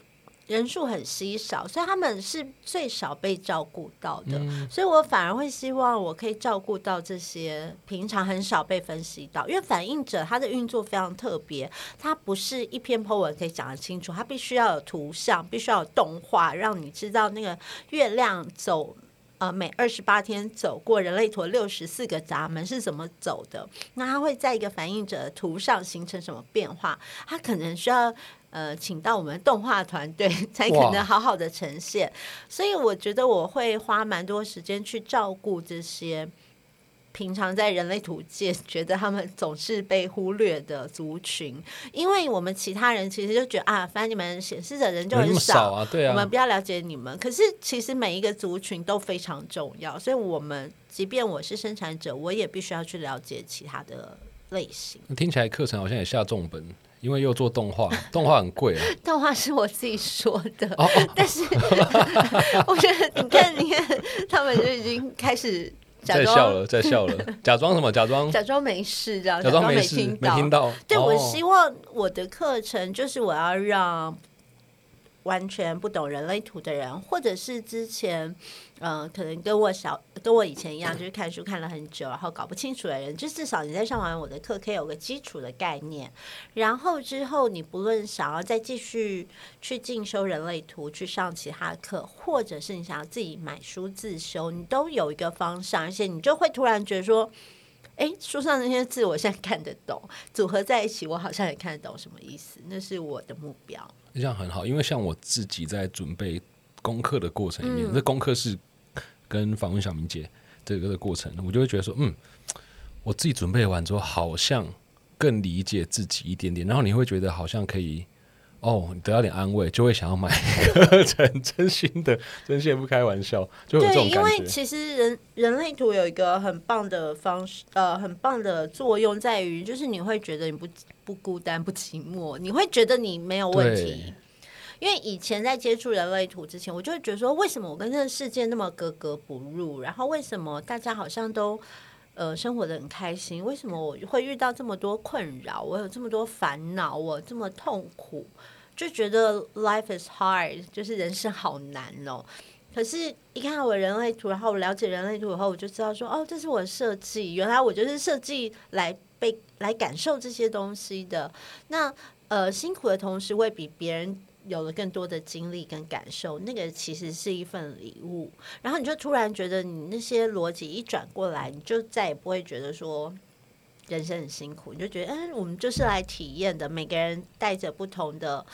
人数很稀少，所以他们是最少被照顾到的。所以我反而会希望我可以照顾到这些平常很少被分析到，因为反应者他的运作非常特别，他不是一篇 po 文可以讲得清楚，他必须要有图像，必须要有动画，让你知道那个月亮走。呃，每二十八天走过人类图六十四个闸门是怎么走的？那它会在一个反应者图上形成什么变化？它可能需要呃，请到我们动画团队 [laughs] 才可能好好的呈现。所以我觉得我会花蛮多时间去照顾这些。平常在人类图界，觉得他们总是被忽略的族群，因为我们其他人其实就觉得啊，反正你们显示的人就很少啊，对啊，我们不要了解你们。可是其实每一个族群都非常重要，所以我们即便我是生产者，我也必须要去了解其他的类型。听起来课程好像也下重本，因为又做动画，[laughs] 动画很贵啊。动画是我自己说的，但是 [laughs] 我觉得你看，你看，他们就已经开始。在笑了，在笑了，[laughs] 假装什么？假装假装没事，这样假装没事没听到。对我希望我的课程就是我要让。完全不懂人类图的人，或者是之前，嗯，可能跟我小跟我以前一样，就是看书看了很久，然后搞不清楚的人，就至少你在上完我的课，可以有个基础的概念。然后之后，你不论想要再继续去进修人类图，去上其他课，或者是你想要自己买书自修，你都有一个方向，而且你就会突然觉得说，哎，书上那些字我现在看得懂，组合在一起，我好像也看得懂什么意思。那是我的目标。这样很好，因为像我自己在准备功课的过程里面，这功课是跟访问小明姐这个的过程，我就会觉得说，嗯，我自己准备完之后，好像更理解自己一点点，然后你会觉得好像可以哦，得到点安慰，就会想要买 [laughs] 课程，真心的，真心不开玩笑，就有这种感觉。因为其实人人类图有一个很棒的方式，呃，很棒的作用在于，就是你会觉得你不。不孤单，不寂寞，你会觉得你没有问题。因为以前在接触人类图之前，我就会觉得说，为什么我跟这个世界那么格格不入？然后为什么大家好像都呃生活的很开心？为什么我会遇到这么多困扰？我有这么多烦恼，我这么痛苦，就觉得 life is hard，就是人生好难哦。可是，一看我人类图，然后我了解人类图以后，我就知道说，哦，这是我的设计，原来我就是设计来被来感受这些东西的。那呃，辛苦的同时，会比别人有了更多的经历跟感受，那个其实是一份礼物。然后你就突然觉得，你那些逻辑一转过来，你就再也不会觉得说人生很辛苦，你就觉得，嗯，我们就是来体验的，每个人带着不同的。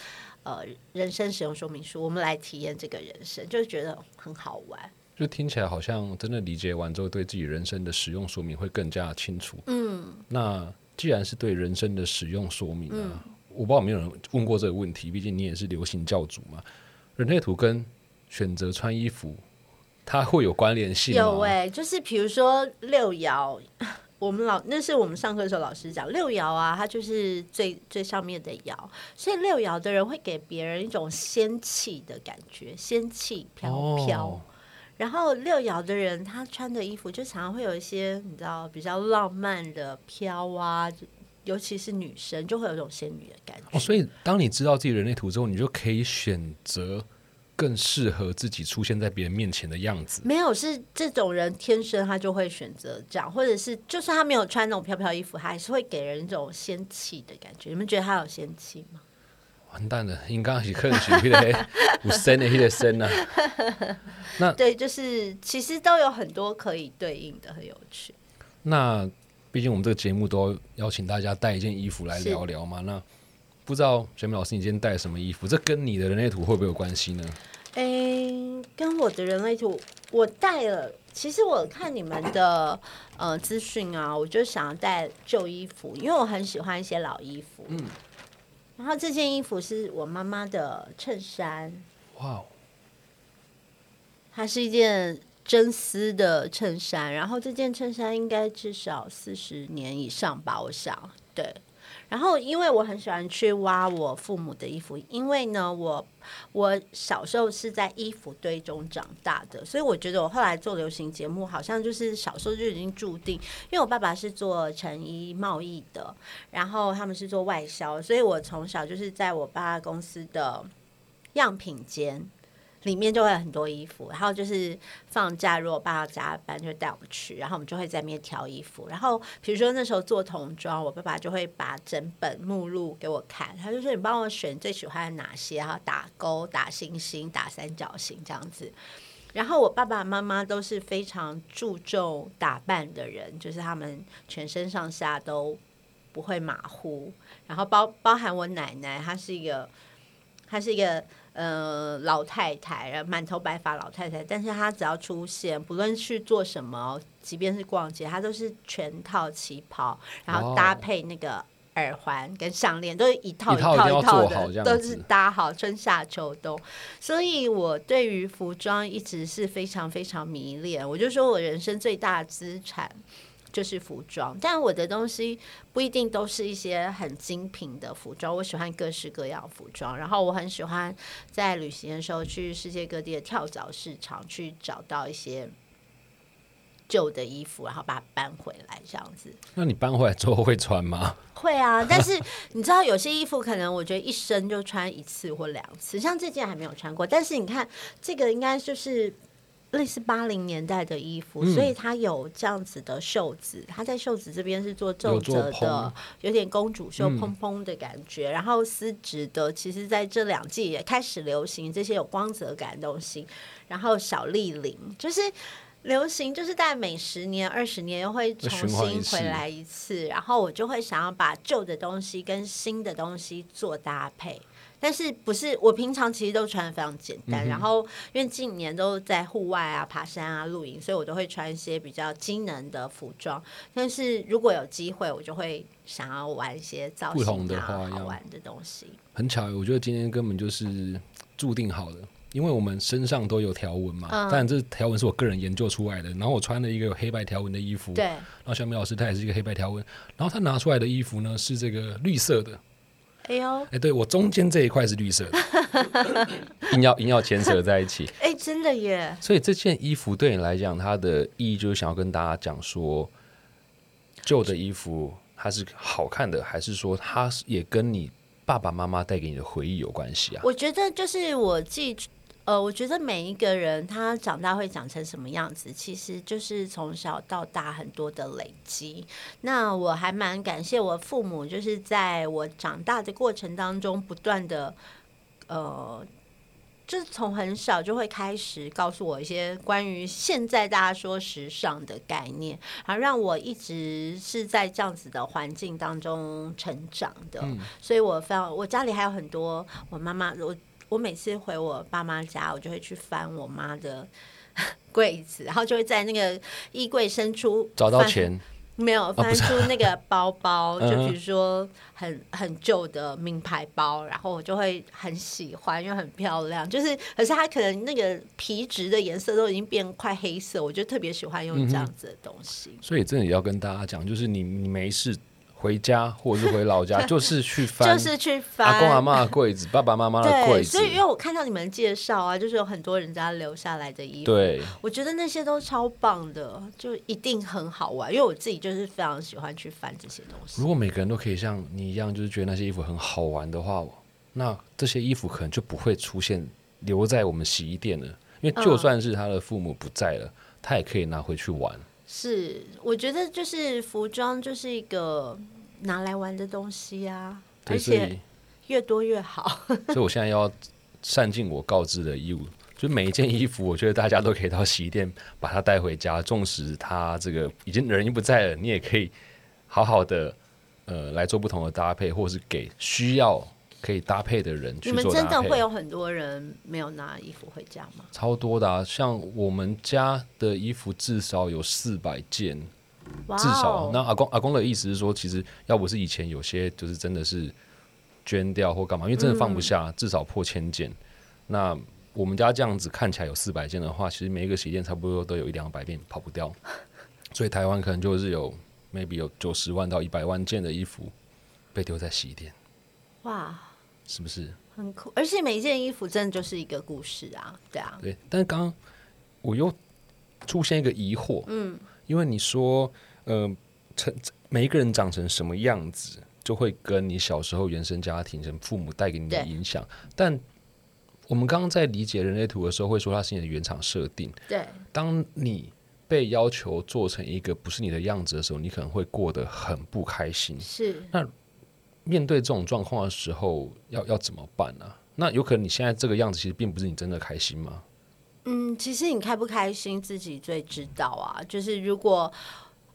呃，人生使用说明书，我们来体验这个人生，就是觉得很好玩。就听起来好像真的理解完之后，对自己人生的使用说明会更加清楚。嗯，那既然是对人生的使用说明啊，我不知道有没有人问过这个问题，毕竟你也是流行教主嘛。人类图跟选择穿衣服，它会有关联性有哎，就是比如说六爻。我们老那是我们上课的时候老师讲六爻啊，它就是最最上面的爻，所以六爻的人会给别人一种仙气的感觉，仙气飘飘。然后六爻的人他穿的衣服就常常会有一些你知道比较浪漫的飘啊，尤其是女生就会有一种仙女的感觉。哦，所以当你知道自己人类图之后，你就可以选择。更适合自己出现在别人面前的样子，没有是这种人天生他就会选择这样，或者是就算他没有穿那种飘飘衣服，他还是会给人一种仙气的感觉。你们觉得他有仙气吗？完蛋了，应该是客气，那个有深的，那个深啊。[laughs] 那对，就是其实都有很多可以对应的，很有趣。那毕竟我们这个节目都邀请大家带一件衣服来聊聊嘛，那。不知道水美老师，你今天带什么衣服？这跟你的人类图会不会有关系呢？诶，跟我的人类图，我带了。其实我看你们的呃资讯啊，我就想要带旧衣服，因为我很喜欢一些老衣服。嗯。然后这件衣服是我妈妈的衬衫。哇哦！它是一件真丝的衬衫，然后这件衬衫应该至少四十年以上吧，我想。对。然后，因为我很喜欢去挖我父母的衣服，因为呢，我我小时候是在衣服堆中长大的，所以我觉得我后来做流行节目，好像就是小时候就已经注定。因为我爸爸是做成衣贸易的，然后他们是做外销，所以我从小就是在我爸公司的样品间。里面就会很多衣服，然后就是放假，如果爸要加班，就带我们去，然后我们就会在那边挑衣服。然后比如说那时候做童装，我爸爸就会把整本目录给我看，他就说：“你帮我选最喜欢的哪些，然后打勾、打星星、打三角形这样子。”然后我爸爸妈妈都是非常注重打扮的人，就是他们全身上下都不会马虎。然后包包含我奶奶，她是一个，她是一个。呃，老太太，满头白发老太太，但是她只要出现，不论去做什么，即便是逛街，她都是全套旗袍，然后搭配那个耳环跟项链，都是一套一套一套的，都是搭好春夏秋冬。所以我对于服装一直是非常非常迷恋。我就说我人生最大资产。就是服装，但我的东西不一定都是一些很精品的服装。我喜欢各式各样服装，然后我很喜欢在旅行的时候去世界各地的跳蚤市场去找到一些旧的衣服，然后把它搬回来这样子。那你搬回来之后会穿吗？[laughs] 会啊，但是你知道有些衣服可能我觉得一生就穿一次或两次，像这件还没有穿过。但是你看这个应该就是。类似八零年代的衣服，所以它有这样子的袖子，它在袖子这边是做皱褶的，有点公主袖蓬蓬的感觉。然后丝质的，其实在这两季也开始流行这些有光泽感的东西。然后小立领就是流行，就是在每十年、二十年又会重新回来一次。然后我就会想要把旧的东西跟新的东西做搭配。但是不是我平常其实都穿的非常简单，然后因为近年都在户外啊、爬山啊、露营，所以我都会穿一些比较机能的服装。但是如果有机会，我就会想要玩一些造型的好玩的东西。很巧，我觉得今天根本就是注定好的，因为我们身上都有条纹嘛。当然，这条纹是我个人研究出来的。然后我穿了一个有黑白条纹的衣服，对。然后小米老师他也是一个黑白条纹，然后他拿出来的衣服呢是这个绿色的。哎呦，哎，对我中间这一块是绿色的，[laughs] 硬要硬要牵扯在一起。[laughs] 哎，真的耶！所以这件衣服对你来讲，它的意义就是想要跟大家讲说，旧的衣服它是好看的，还是说它也跟你爸爸妈妈带给你的回忆有关系啊？我觉得就是我记。呃，我觉得每一个人他长大会长成什么样子，其实就是从小到大很多的累积。那我还蛮感谢我父母，就是在我长大的过程当中，不断的呃。就是从很小就会开始告诉我一些关于现在大家说时尚的概念，而让我一直是在这样子的环境当中成长的。所以我非常，我家里还有很多我妈妈，我我每次回我爸妈家，我就会去翻我妈的 [laughs] 柜子，然后就会在那个衣柜伸出找到钱。没有翻出那个包包，[laughs] 就比如说很很旧的名牌包，然后我就会很喜欢，因为很漂亮。就是，可是它可能那个皮质的颜色都已经变快黑色，我就特别喜欢用这样子的东西。所以，真的也要跟大家讲，就是你你没事。回家或者是回老家，[laughs] 就是去翻，就是去翻阿公阿妈的柜子，[laughs] 爸爸妈妈的柜子。所以，因为我看到你们介绍啊，就是有很多人家留下来的衣服，对，我觉得那些都超棒的，就一定很好玩。因为我自己就是非常喜欢去翻这些东西。如果每个人都可以像你一样，就是觉得那些衣服很好玩的话，那这些衣服可能就不会出现留在我们洗衣店了。因为就算是他的父母不在了，他也可以拿回去玩。是，我觉得就是服装就是一个拿来玩的东西啊，而且越多越好。[laughs] 所以我现在要善尽我告知的义务，就每一件衣服，我觉得大家都可以到洗衣店把它带回家，纵使它这个已经人已经不在了，你也可以好好的呃来做不同的搭配，或是给需要。可以搭配的人，你们真的会有很多人没有拿衣服回家吗？超多的啊！像我们家的衣服至少有四百件，至少。那阿公阿公的意思是说，其实要不是以前有些就是真的是捐掉或干嘛，因为真的放不下，至少破千件。那我们家这样子看起来有四百件的话，其实每一个洗衣店差不多都有一两百件跑不掉。[laughs] 所以台湾可能就是有 maybe 有九十万到一百万件的衣服被丢在洗衣店。哇！是不是很酷？而且每一件衣服真的就是一个故事啊，对啊。对，但是刚刚我又出现一个疑惑，嗯，因为你说，呃，成每一个人长成什么样子，就会跟你小时候原生家庭、跟父母带给你的影响。但我们刚刚在理解人类图的时候，会说它是你的原厂设定。对，当你被要求做成一个不是你的样子的时候，你可能会过得很不开心。是那。面对这种状况的时候，要要怎么办呢？那有可能你现在这个样子，其实并不是你真的开心吗？嗯，其实你开不开心，自己最知道啊。就是如果。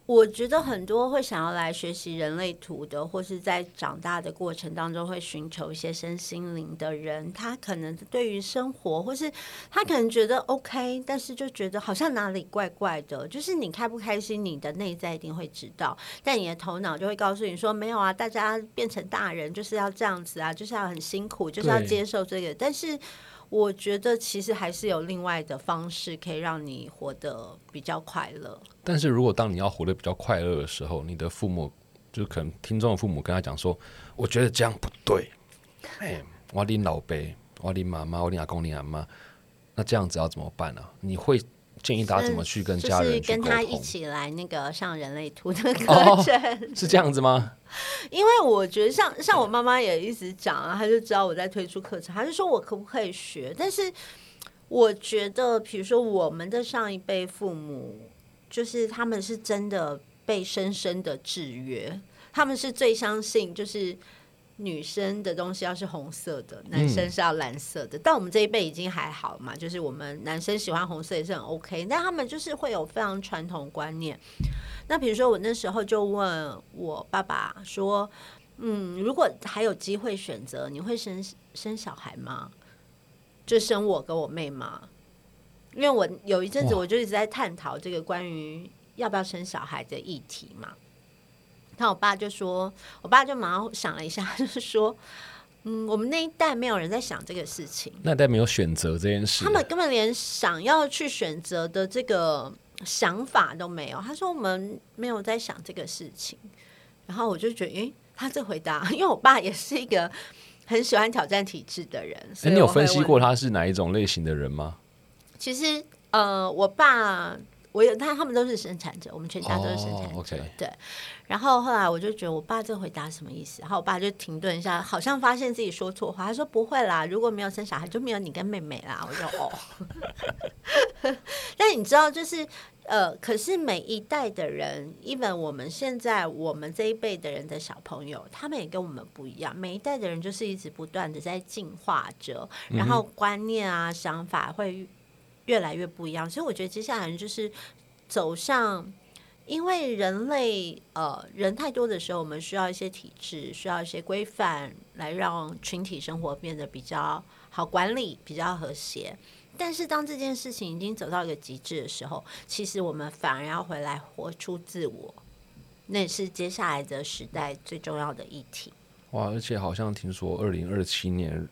我觉得很多会想要来学习人类图的，或是在长大的过程当中会寻求一些身心灵的人，他可能对于生活，或是他可能觉得 OK，但是就觉得好像哪里怪怪的。就是你开不开心，你的内在一定会知道，但你的头脑就会告诉你说：没有啊，大家变成大人就是要这样子啊，就是要很辛苦，就是要接受这个。但是。我觉得其实还是有另外的方式可以让你活得比较快乐。但是如果当你要活得比较快乐的时候，你的父母就可能听众的父母跟他讲说：“我觉得这样不对。”哎，我的老辈，我的妈妈，我的阿公，你阿妈，那这样子要怎么办呢？你会？建议大家怎么去跟家人跟他一起来那个上人类图的课程，[laughs] 是这样子吗？因为我觉得像像我妈妈也一直讲啊，她就知道我在推出课程，她就说我可不可以学？但是我觉得，比如说我们的上一辈父母，就是他们是真的被深深的制约，他们是最相信就是。女生的东西要是红色的，男生是要蓝色的。但我们这一辈已经还好嘛，就是我们男生喜欢红色也是很 OK。但他们就是会有非常传统观念。那比如说，我那时候就问我爸爸说：“嗯，如果还有机会选择，你会生生小孩吗？就生我跟我妹吗？因为我有一阵子我就一直在探讨这个关于要不要生小孩的议题嘛。”那我爸就说，我爸就马上想了一下，[laughs] 就是说，嗯，我们那一代没有人在想这个事情，那代没有选择这件事，他们根本连想要去选择的这个想法都没有。他说我们没有在想这个事情，然后我就觉得，诶，他这回答，[laughs] 因为我爸也是一个很喜欢挑战体制的人。哎，你有分析过他是哪一种类型的人吗？其实，呃，我爸。我有但他们都是生产者，我们全家都是生产者。对，然后后来我就觉得我爸这个回答什么意思？然后我爸就停顿一下，好像发现自己说错话，他说不会啦，如果没有生小孩就没有你跟妹妹啦。我就哦，[laughs] 但你知道就是。呃，可是每一代的人，even 我们现在我们这一辈的人的小朋友，他们也跟我们不一样。每一代的人就是一直不断的在进化着，然后观念啊、想法会越来越不一样。所以我觉得接下来就是走向，因为人类呃人太多的时候，我们需要一些体制，需要一些规范，来让群体生活变得比较好管理，比较和谐。但是当这件事情已经走到一个极致的时候，其实我们反而要回来活出自我，那是接下来的时代最重要的议题。哇！而且好像听说二零二七年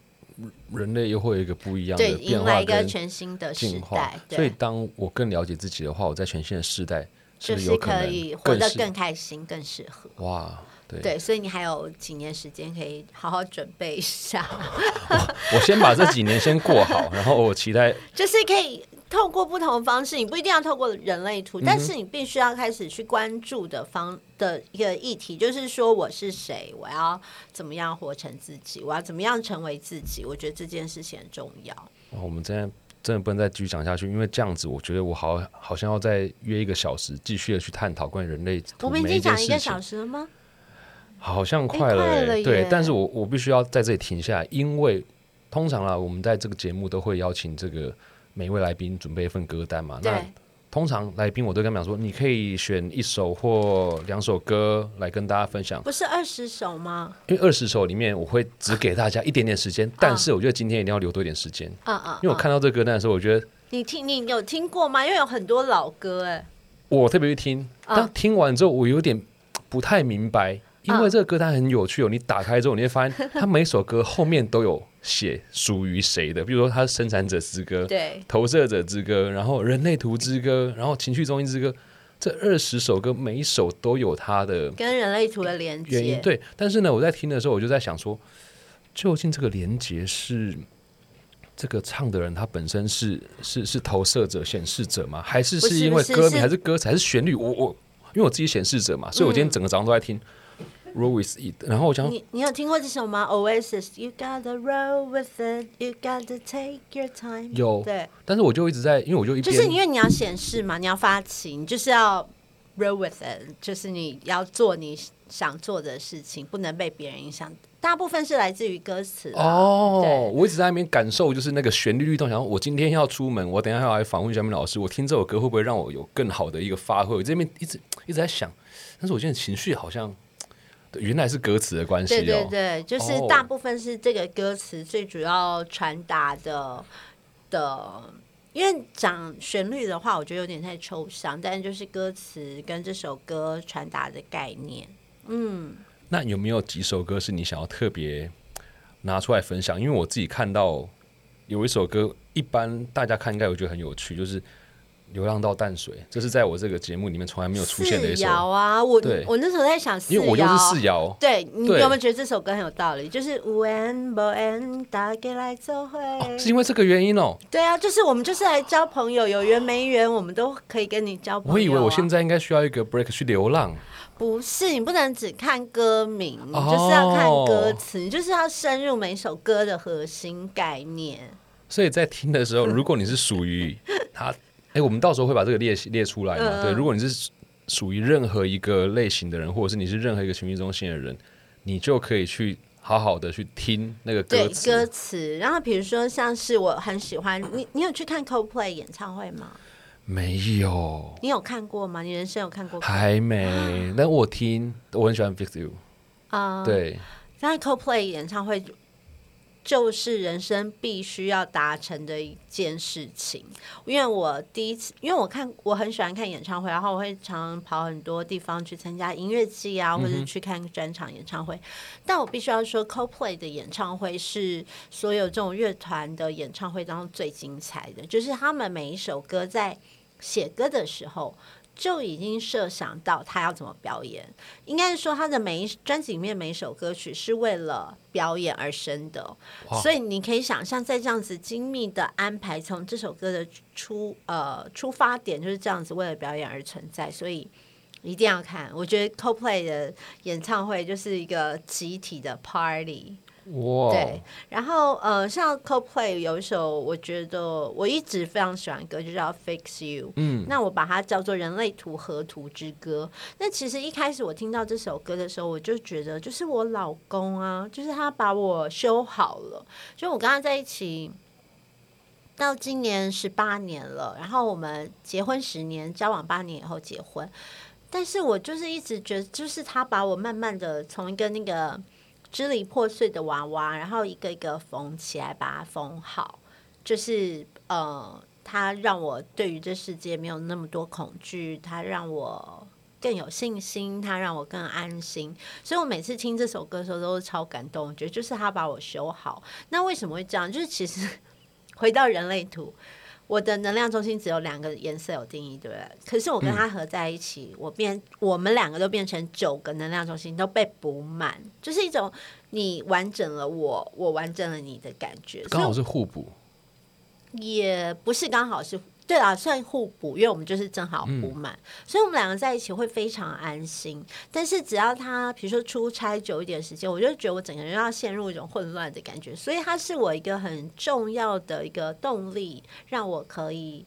人类又会有一个不一样，的变迎来一个化跟全新的时进化代，，所以，当我更了解自己的话，我在全新的时代是就是可可以能活得更开心、更适合。哇？对，对，所以你还有几年时间可以好好准备一下，[laughs] 我先把这几年先过好，然后我期待 [laughs] 就是可以透过不同的方式，你不一定要透过人类图，但是你必须要开始去关注的方的一个议题，就是说我是谁，我要怎么样活成自己，我要怎么样成为自己。我觉得这件事情很重要。哇我们真的真的不能再继续讲下去，因为这样子，我觉得我好好像要再约一个小时，继续的去探讨关于人类图我们已经讲一个小时了吗？好像快了,、快了对，但是我我必须要在这里停下来，因为通常啦，我们在这个节目都会邀请这个每位来宾准备一份歌单嘛。那，通常来宾我都跟他们讲说，你可以选一首或两首歌来跟大家分享，不是二十首吗？因为二十首里面我会只给大家一点点时间，[laughs] 但是我觉得今天一定要留多一点时间，啊啊，因为我看到这个歌单的时候，我觉得你听，你有听过吗？因为有很多老歌，哎，我特别去听，嗯但听完之后我有点不太明白。因为这个歌单很有趣哦，你打开之后你会发现，[laughs] 它每首歌后面都有写属于谁的，比如说它是生产者之歌、对，投射者之歌，然后人类图之歌，然后情绪中心之歌，这二十首歌每一首都有它的跟人类图的连接，原因。对，但是呢，我在听的时候，我就在想说，究竟这个连接是这个唱的人他本身是是是投射者、显示者吗？还是是是因为歌名，还是歌词，还是旋律？我我因为我自己显示者嘛，所以我今天嗯整个早上都在听。Roll with it，然后我想你你有听过这首吗？Oasis，You gotta roll with it，You gotta take your time。有对，但是我就一直在，因为我就一边就是因为你要显示嘛，你要发起，你就是要 roll with it，就是你要做你想做的事情，不能被别人影响。大部分是来自于歌词啦哦对，我一直在那边感受，就是那个旋律律动。然后我今天要出门，我等一下要来访问小明老师，我听这首歌会不会让我有更好的一个发挥？我这边一直一直在想，但是我现在情绪好像，对原来是歌词的关系对哦。对对，就是哦大部分是这个歌词最主要传达的的。因为讲旋律的话，我觉得有点太抽象，但就是歌词跟这首歌传达的概念。嗯，那有没有几首歌是你想要特别拿出来分享？因为我自己看到有一首歌，一般大家看应该会觉得很有趣，就是《流浪到淡水》，这是在我这个节目里面从来没有出现的一四首，啊，我我那时候在想因为我又是四爻。对你有没有觉得这首歌很有道理？就是无缘不缘，大家来做会。哦，是因为这个原因哦。对啊，就是我们就是来交朋友，有缘没缘，我们都可以跟你交朋友、啊。我以为我现在应该需要一个 break 去流浪。不是，你不能只看歌名，你哦就是要看歌词，你就是要深入每首歌的核心概念。所以在听的时候，如果你是属于他，哎、我们到时候会把这个列列出来嘛？嗯对，如果你是属于任何一个类型的人，或者是你是任何一个情绪中心的人，你就可以去好好的去听那个歌词。歌词，然后比如说像是我很喜欢你，你有去看 Coldplay 演唱会吗？没有，你有看过吗？你人生有看过？还没。但我听，我很喜欢 Fix You。啊、对，在 Coldplay 演唱会就是人生必须要达成的一件事情。因为我第一次，因为我看我很喜欢看演唱会，然后我会常常跑很多地方去参加音乐季啊，或者去看专场演唱会。但我必须要说，Coldplay 的演唱会是所有这种乐团的演唱会当中最精彩的，就是他们每一首歌在写歌的时候。就已经设想到他要怎么表演。应该是说，他的每一专辑里面每一首歌曲是为了表演而生的，所以你可以想象，在这样子精密的安排，从这首歌的出呃出发点就是这样子，为了表演而存在，所以一定要看。我觉得 CoPlay 的演唱会就是一个集体的 Party。哇，对，然后呃，像 CoPlay 有一首，我觉得我一直非常喜欢歌，就叫 Fix You。嗯，那我把它叫做人类图和图之歌。那其实一开始我听到这首歌的时候，我就觉得就是我老公啊，就是他把我修好了。就我跟他在一起到今年十八年了，然后我们结婚十年，交往八年以后结婚。但是我就是一直觉得，就是他把我慢慢的从一个那个。支离破碎的娃娃，然后一个一个缝起来，把它缝好。就是呃，它让我对于这世界没有那么多恐惧，它让我更有信心，它让我更安心。所以我每次听这首歌的时候都是超感动，我觉得就是他把我修好。那为什么会这样？就是其实 [laughs] 回到人类图。我的能量中心只有两个颜色有定义，对不对？可是我跟他合在一起，我变，我们两个都变成九个能量中心都被补满，就是一种你完整了我，我完整了你的感觉，刚好是互补，也不是刚好是。对啊，算互补，因为我们就是正好补满，所以我们两个在一起会非常安心。但是只要他比如说出差久一点时间，我就觉得我整个人要陷入一种混乱的感觉。所以他是我一个很重要的一个动力，让我可以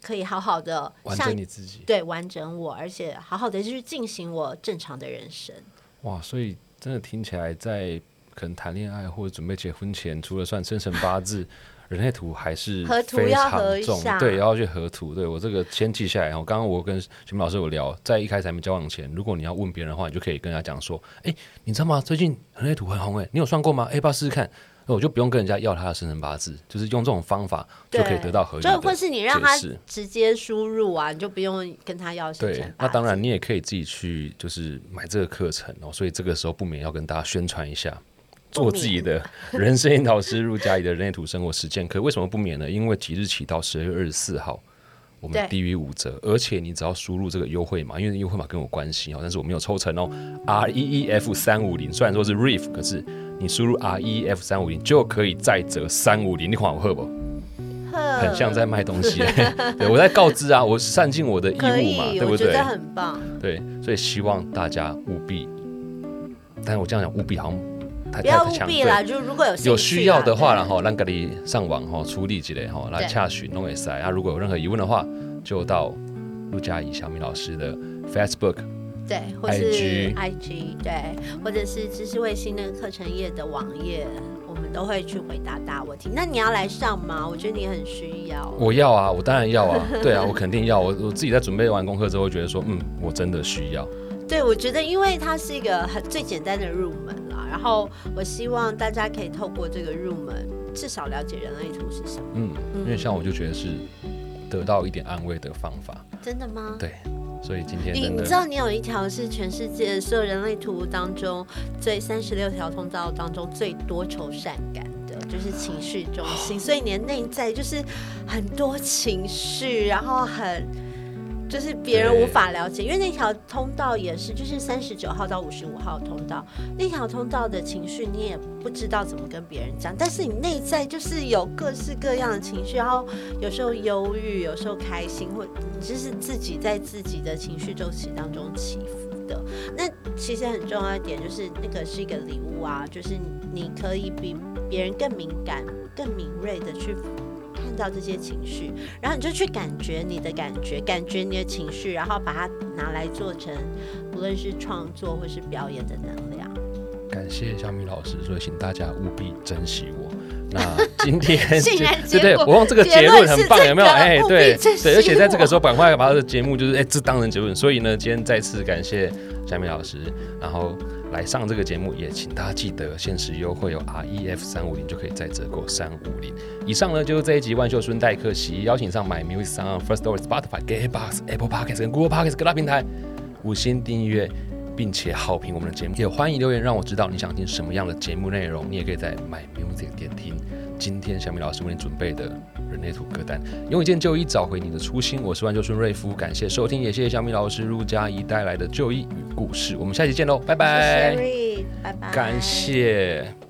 可以好好的完整你自己，对完整我，而且好好的去进行我正常的人生。哇，所以真的听起来，在可能谈恋爱或者准备结婚前，除了算生辰八字。[laughs] 人类图还是非常重，对，要去合图。对我这个先记下来。然后刚刚我跟徐明老师有聊，在一开始还没交往前，如果你要问别人的话，你就可以跟人家讲说：“哎，你知道吗？最近人类图很红，哎，你有算过吗？哎，不要试试看。”那我就不用跟人家要他的生辰八字，就是用这种方法就可以得到合理的或是你让他直接输入啊，你就不用跟他要生辰对，那当然你也可以自己去，就是买这个课程哦。所以这个时候不免要跟大家宣传一下。做自己的人生引导师入家里的人类图生活实践课，为什么不免呢？因为即日起到十二月二十四号，我们低于五折，而且你只要输入这个优惠码，因为优惠码跟我关系哦，但是我没有抽成哦。R E E F 三五零，虽然说是 REF，可是你输入 R E E F 三五零就可以再折三五零，你款我喝不？很像在卖东西，[laughs] [laughs] 对我在告知啊，我善尽我的义务嘛，对不对？很棒，对，所以希望大家务必，但是我这样讲务必好像。不要务必啦，就如果有有需要的话，然后让隔离上网哈处理之类哈来洽询弄也塞啊。如果有任何疑问的话，就到陆佳怡小米老师的 Facebook 对，或是 IG 对，或者是知识卫星那个课程页的网页，我们都会去回答大家问题。那你要来上吗？我觉得你很需要。我要啊，我当然要啊，[laughs] 对啊，我肯定要。我我自己在准备完功课之后，觉得说，嗯，我真的需要。对，我觉得因为它是一个很最简单的入门啦，然后我希望大家可以透过这个入门，至少了解人类图是什么。嗯，因为像我就觉得是得到一点安慰的方法。真的吗？对，所以今天你你知道你有一条是全世界所有人类图当中最三十六条通道当中最多愁善感的，就是情绪中心，[gasps] 所以你的内在就是很多情绪，然后很。就是别人无法了解，因为那条通道也是，就是三十九号到五十五号通道那条通道的情绪，你也不知道怎么跟别人讲。但是你内在就是有各式各样的情绪，然后有时候忧郁，有时候开心，或你就是自己在自己的情绪周期当中起伏的。那其实很重要一点就是，那个是一个礼物啊，就是你可以比别人更敏感、更敏锐的去。到这些情绪，然后你就去感觉你的感觉，感觉你的情绪，然后把它拿来做成，不论是创作或是表演的能量。感谢小米老师，所以请大家务必珍惜我。那今天 [laughs] 对对，我用这个结论很棒，有没有？哎，对 [laughs] 对，而且在这个时候，赶快把他的节目就是哎，这当成结论。所以呢，今天再次感谢小米老师，然后。来上这个节目，也请大家记得限时优惠有 R E F 三五零就可以再折扣三五零。以上呢就是这一集万秀孙代客席邀请上买 Music 上 First Story Spotify Gay Box Apple Podcast 跟 Google Podcast 各大平台五星订阅，并且好评我们的节目，也欢迎留言让我知道你想听什么样的节目内容。你也可以在买 Music 点听。今天小米老师为你准备的人类图歌单。用一件旧衣找回你的初心。我是万秀孙瑞夫，感谢收听，也谢谢小米老师陆佳怡带来的旧衣与故事。我们下期见喽，拜拜。谢谢 Ray，拜拜。感谢。